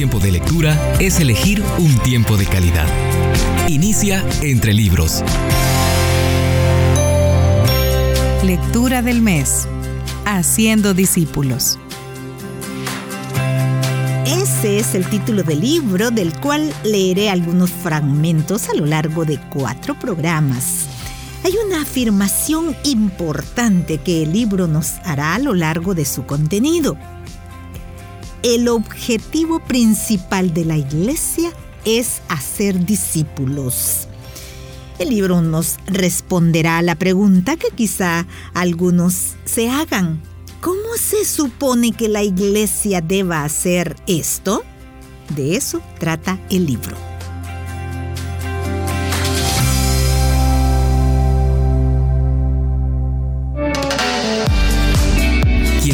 tiempo de lectura es elegir un tiempo de calidad. Inicia entre libros. Lectura del mes. Haciendo discípulos. Ese es el título del libro del cual leeré algunos fragmentos a lo largo de cuatro programas. Hay una afirmación importante que el libro nos hará a lo largo de su contenido. El objetivo principal de la iglesia es hacer discípulos. El libro nos responderá a la pregunta que quizá algunos se hagan. ¿Cómo se supone que la iglesia deba hacer esto? De eso trata el libro.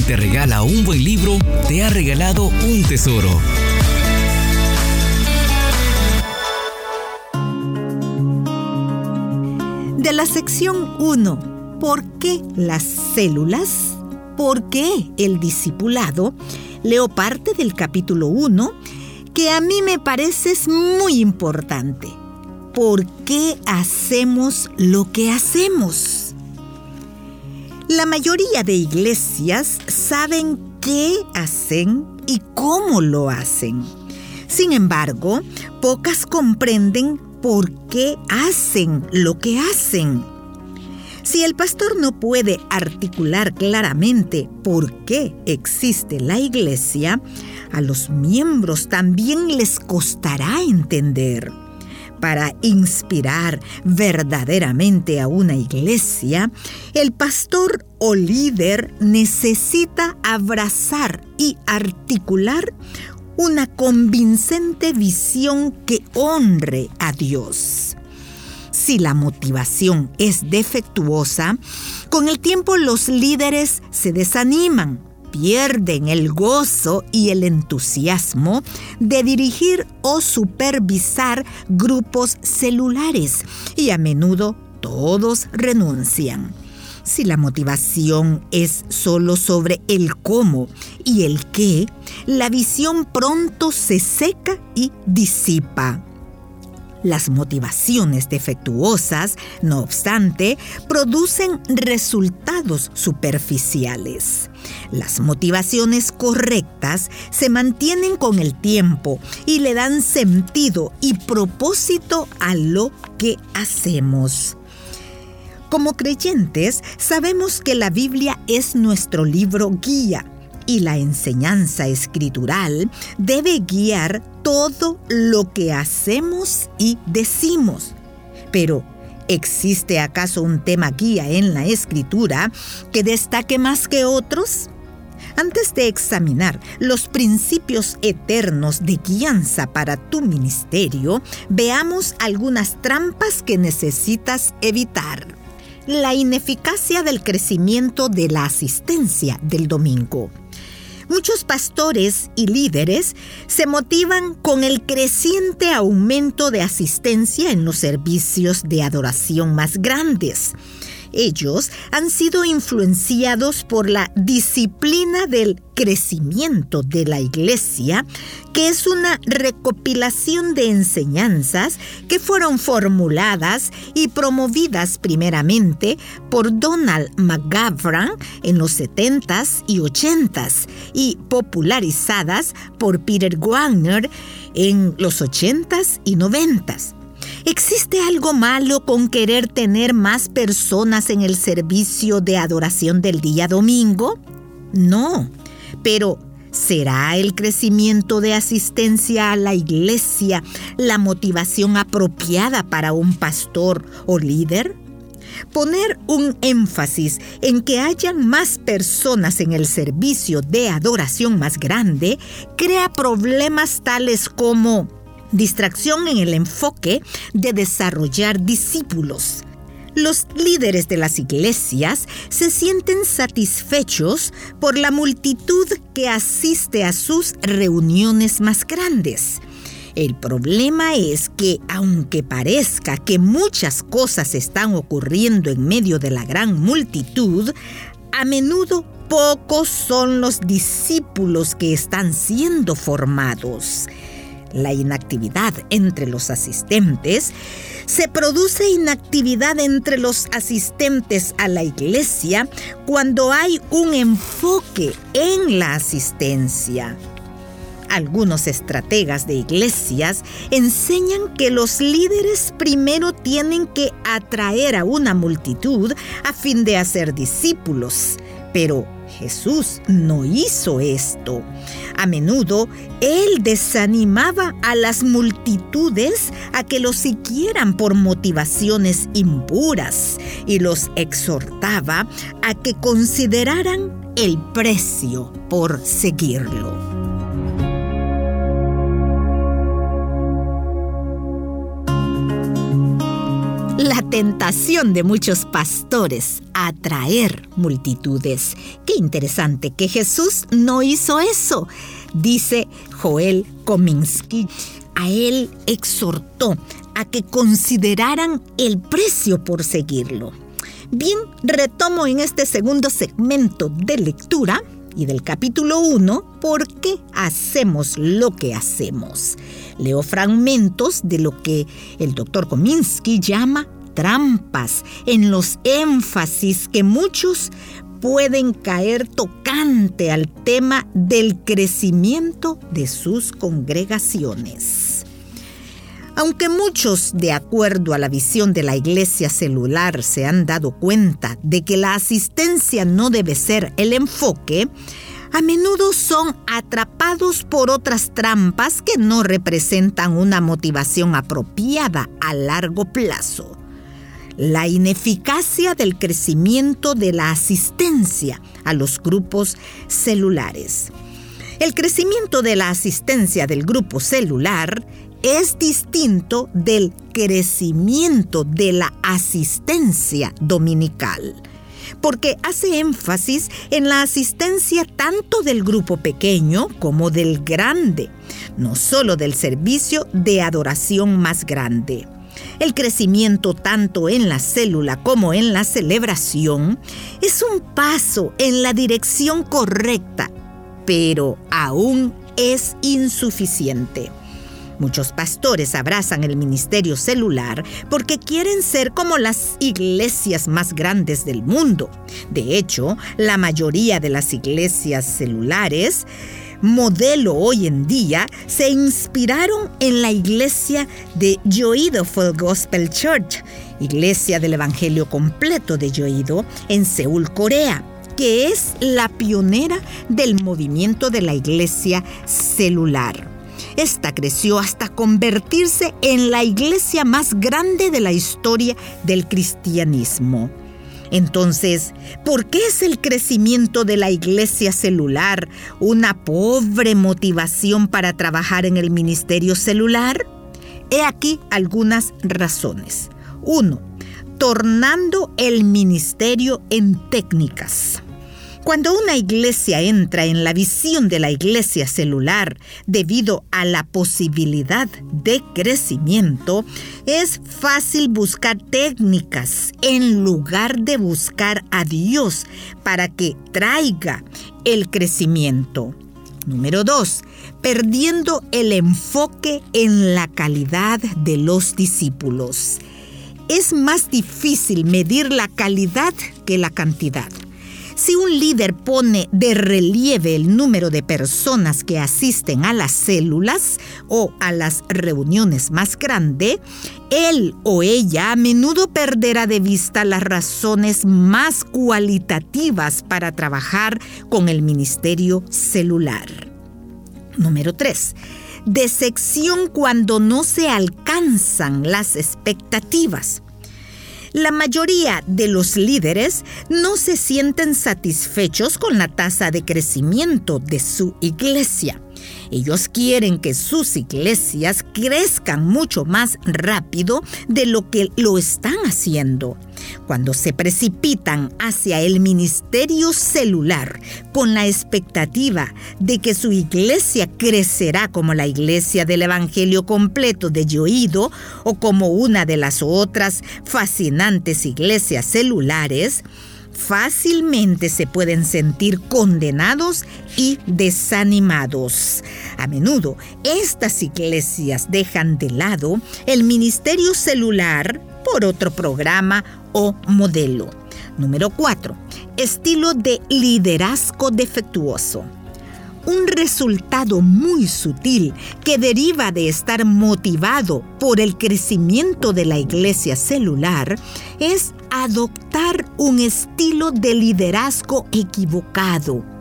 Te regala un buen libro, te ha regalado un tesoro. De la sección 1, ¿por qué las células? ¿Por qué el discipulado? Leo parte del capítulo 1 que a mí me parece muy importante. ¿Por qué hacemos lo que hacemos? La mayoría de iglesias saben qué hacen y cómo lo hacen. Sin embargo, pocas comprenden por qué hacen lo que hacen. Si el pastor no puede articular claramente por qué existe la iglesia, a los miembros también les costará entender. Para inspirar verdaderamente a una iglesia, el pastor o líder necesita abrazar y articular una convincente visión que honre a Dios. Si la motivación es defectuosa, con el tiempo los líderes se desaniman, pierden el gozo y el entusiasmo de dirigir o supervisar grupos celulares y a menudo todos renuncian. Si la motivación es solo sobre el cómo y el qué, la visión pronto se seca y disipa. Las motivaciones defectuosas, no obstante, producen resultados superficiales. Las motivaciones correctas se mantienen con el tiempo y le dan sentido y propósito a lo que hacemos. Como creyentes, sabemos que la Biblia es nuestro libro guía y la enseñanza escritural debe guiar todo lo que hacemos y decimos. Pero, ¿existe acaso un tema guía en la escritura que destaque más que otros? Antes de examinar los principios eternos de guianza para tu ministerio, veamos algunas trampas que necesitas evitar. La ineficacia del crecimiento de la asistencia del domingo. Muchos pastores y líderes se motivan con el creciente aumento de asistencia en los servicios de adoración más grandes. Ellos han sido influenciados por la disciplina del crecimiento de la iglesia, que es una recopilación de enseñanzas que fueron formuladas y promovidas primeramente por Donald McGavran en los 70s y 80s y popularizadas por Peter Wagner en los 80s y 90s. ¿Existe algo malo con querer tener más personas en el servicio de adoración del día domingo? No, pero ¿será el crecimiento de asistencia a la iglesia la motivación apropiada para un pastor o líder? Poner un énfasis en que hayan más personas en el servicio de adoración más grande crea problemas tales como distracción en el enfoque de desarrollar discípulos. Los líderes de las iglesias se sienten satisfechos por la multitud que asiste a sus reuniones más grandes. El problema es que aunque parezca que muchas cosas están ocurriendo en medio de la gran multitud, a menudo pocos son los discípulos que están siendo formados. La inactividad entre los asistentes se produce inactividad entre los asistentes a la iglesia cuando hay un enfoque en la asistencia. Algunos estrategas de iglesias enseñan que los líderes primero tienen que atraer a una multitud a fin de hacer discípulos, pero Jesús no hizo esto. A menudo Él desanimaba a las multitudes a que lo siguieran por motivaciones impuras y los exhortaba a que consideraran el precio por seguirlo. Tentación de muchos pastores atraer multitudes. Qué interesante que Jesús no hizo eso, dice Joel Kominsky. A él exhortó a que consideraran el precio por seguirlo. Bien, retomo en este segundo segmento de lectura y del capítulo 1 por qué hacemos lo que hacemos. Leo fragmentos de lo que el doctor Kominsky llama trampas, en los énfasis que muchos pueden caer tocante al tema del crecimiento de sus congregaciones. Aunque muchos, de acuerdo a la visión de la iglesia celular, se han dado cuenta de que la asistencia no debe ser el enfoque, a menudo son atrapados por otras trampas que no representan una motivación apropiada a largo plazo la ineficacia del crecimiento de la asistencia a los grupos celulares. El crecimiento de la asistencia del grupo celular es distinto del crecimiento de la asistencia dominical, porque hace énfasis en la asistencia tanto del grupo pequeño como del grande, no solo del servicio de adoración más grande. El crecimiento tanto en la célula como en la celebración es un paso en la dirección correcta, pero aún es insuficiente. Muchos pastores abrazan el ministerio celular porque quieren ser como las iglesias más grandes del mundo. De hecho, la mayoría de las iglesias celulares modelo hoy en día se inspiraron en la iglesia de Yoido Full Gospel Church, iglesia del Evangelio completo de Yoido en Seúl, Corea que es la pionera del movimiento de la iglesia celular. Esta creció hasta convertirse en la iglesia más grande de la historia del cristianismo. Entonces, ¿por qué es el crecimiento de la iglesia celular una pobre motivación para trabajar en el ministerio celular? He aquí algunas razones. 1. Tornando el ministerio en técnicas. Cuando una iglesia entra en la visión de la iglesia celular debido a la posibilidad de crecimiento, es fácil buscar técnicas en lugar de buscar a Dios para que traiga el crecimiento. Número 2. Perdiendo el enfoque en la calidad de los discípulos. Es más difícil medir la calidad que la cantidad. Si un líder pone de relieve el número de personas que asisten a las células o a las reuniones más grandes, él o ella a menudo perderá de vista las razones más cualitativas para trabajar con el ministerio celular. Número 3 decepción cuando no se alcanzan las expectativas. La mayoría de los líderes no se sienten satisfechos con la tasa de crecimiento de su iglesia. Ellos quieren que sus iglesias crezcan mucho más rápido de lo que lo están haciendo. Cuando se precipitan hacia el ministerio celular con la expectativa de que su iglesia crecerá como la iglesia del Evangelio completo de Yoído o como una de las otras fascinantes iglesias celulares, fácilmente se pueden sentir condenados y desanimados. A menudo estas iglesias dejan de lado el ministerio celular por otro programa o modelo. Número 4. Estilo de liderazgo defectuoso un resultado muy sutil que deriva de estar motivado por el crecimiento de la iglesia celular es adoptar un estilo de liderazgo equivocado.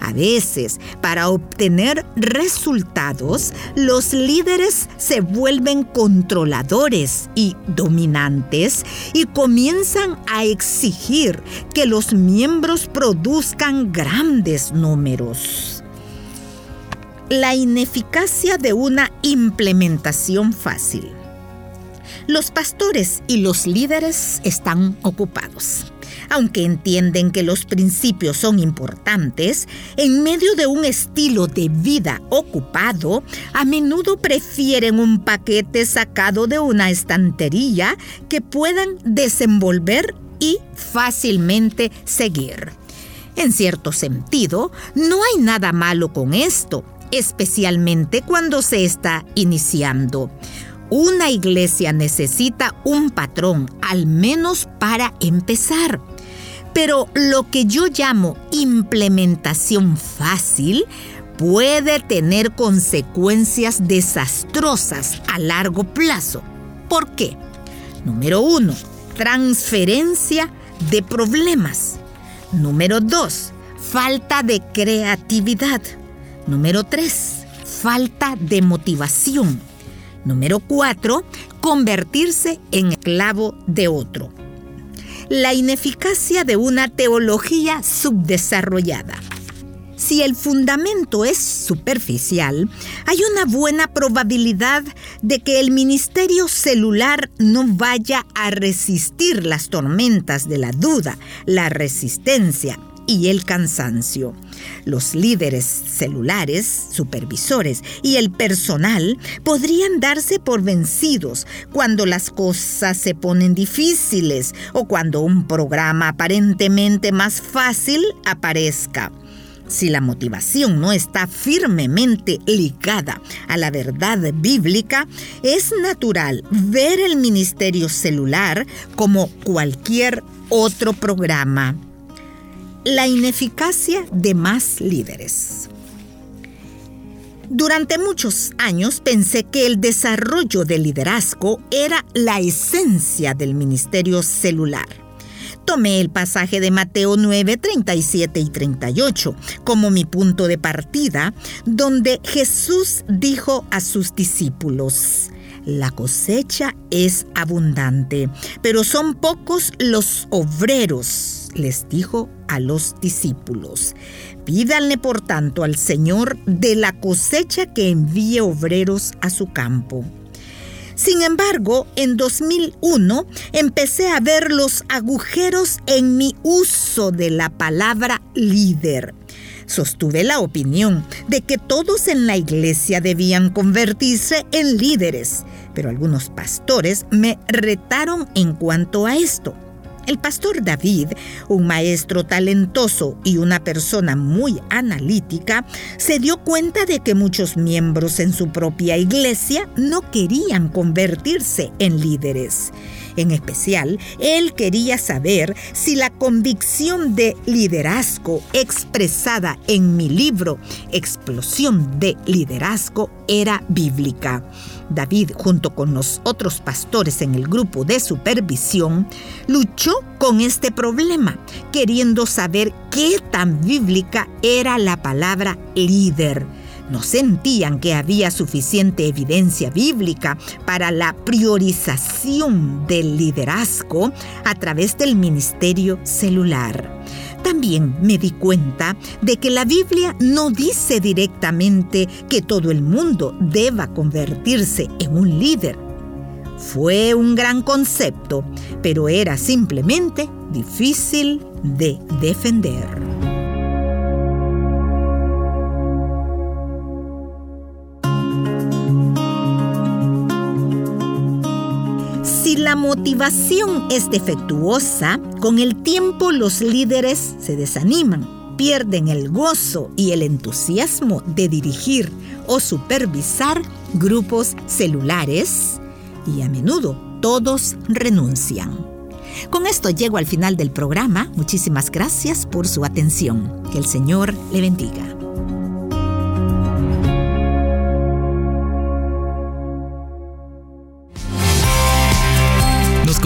A veces, para obtener resultados, los líderes se vuelven controladores y dominantes y comienzan a exigir que los miembros produzcan grandes números la ineficacia de una implementación fácil. Los pastores y los líderes están ocupados. Aunque entienden que los principios son importantes, en medio de un estilo de vida ocupado, a menudo prefieren un paquete sacado de una estantería que puedan desenvolver y fácilmente seguir. En cierto sentido, no hay nada malo con esto, especialmente cuando se está iniciando. Una iglesia necesita un patrón, al menos para empezar. Pero lo que yo llamo implementación fácil puede tener consecuencias desastrosas a largo plazo. ¿Por qué? Número uno, transferencia de problemas. Número dos, falta de creatividad. Número 3. Falta de motivación. Número 4. Convertirse en esclavo de otro. La ineficacia de una teología subdesarrollada. Si el fundamento es superficial, hay una buena probabilidad de que el ministerio celular no vaya a resistir las tormentas de la duda, la resistencia y el cansancio. Los líderes celulares, supervisores y el personal podrían darse por vencidos cuando las cosas se ponen difíciles o cuando un programa aparentemente más fácil aparezca. Si la motivación no está firmemente ligada a la verdad bíblica, es natural ver el ministerio celular como cualquier otro programa la ineficacia de más líderes. Durante muchos años pensé que el desarrollo del liderazgo era la esencia del ministerio celular. Tomé el pasaje de Mateo 9, 37 y 38 como mi punto de partida, donde Jesús dijo a sus discípulos, la cosecha es abundante, pero son pocos los obreros les dijo a los discípulos, pídanle por tanto al Señor de la cosecha que envíe obreros a su campo. Sin embargo, en 2001 empecé a ver los agujeros en mi uso de la palabra líder. Sostuve la opinión de que todos en la iglesia debían convertirse en líderes, pero algunos pastores me retaron en cuanto a esto. El pastor David, un maestro talentoso y una persona muy analítica, se dio cuenta de que muchos miembros en su propia iglesia no querían convertirse en líderes. En especial, él quería saber si la convicción de liderazgo expresada en mi libro Explosión de Liderazgo era bíblica. David, junto con los otros pastores en el grupo de supervisión, luchó con este problema, queriendo saber qué tan bíblica era la palabra líder. No sentían que había suficiente evidencia bíblica para la priorización del liderazgo a través del ministerio celular. También me di cuenta de que la Biblia no dice directamente que todo el mundo deba convertirse en un líder. Fue un gran concepto, pero era simplemente difícil de defender. La motivación es defectuosa, Con el tiempo los líderes se desaniman, pierden el gozo y el entusiasmo de dirigir o supervisar grupos celulares y a menudo todos renuncian. Con esto llego al final del programa. Muchísimas gracias por su atención. Que el Señor le bendiga.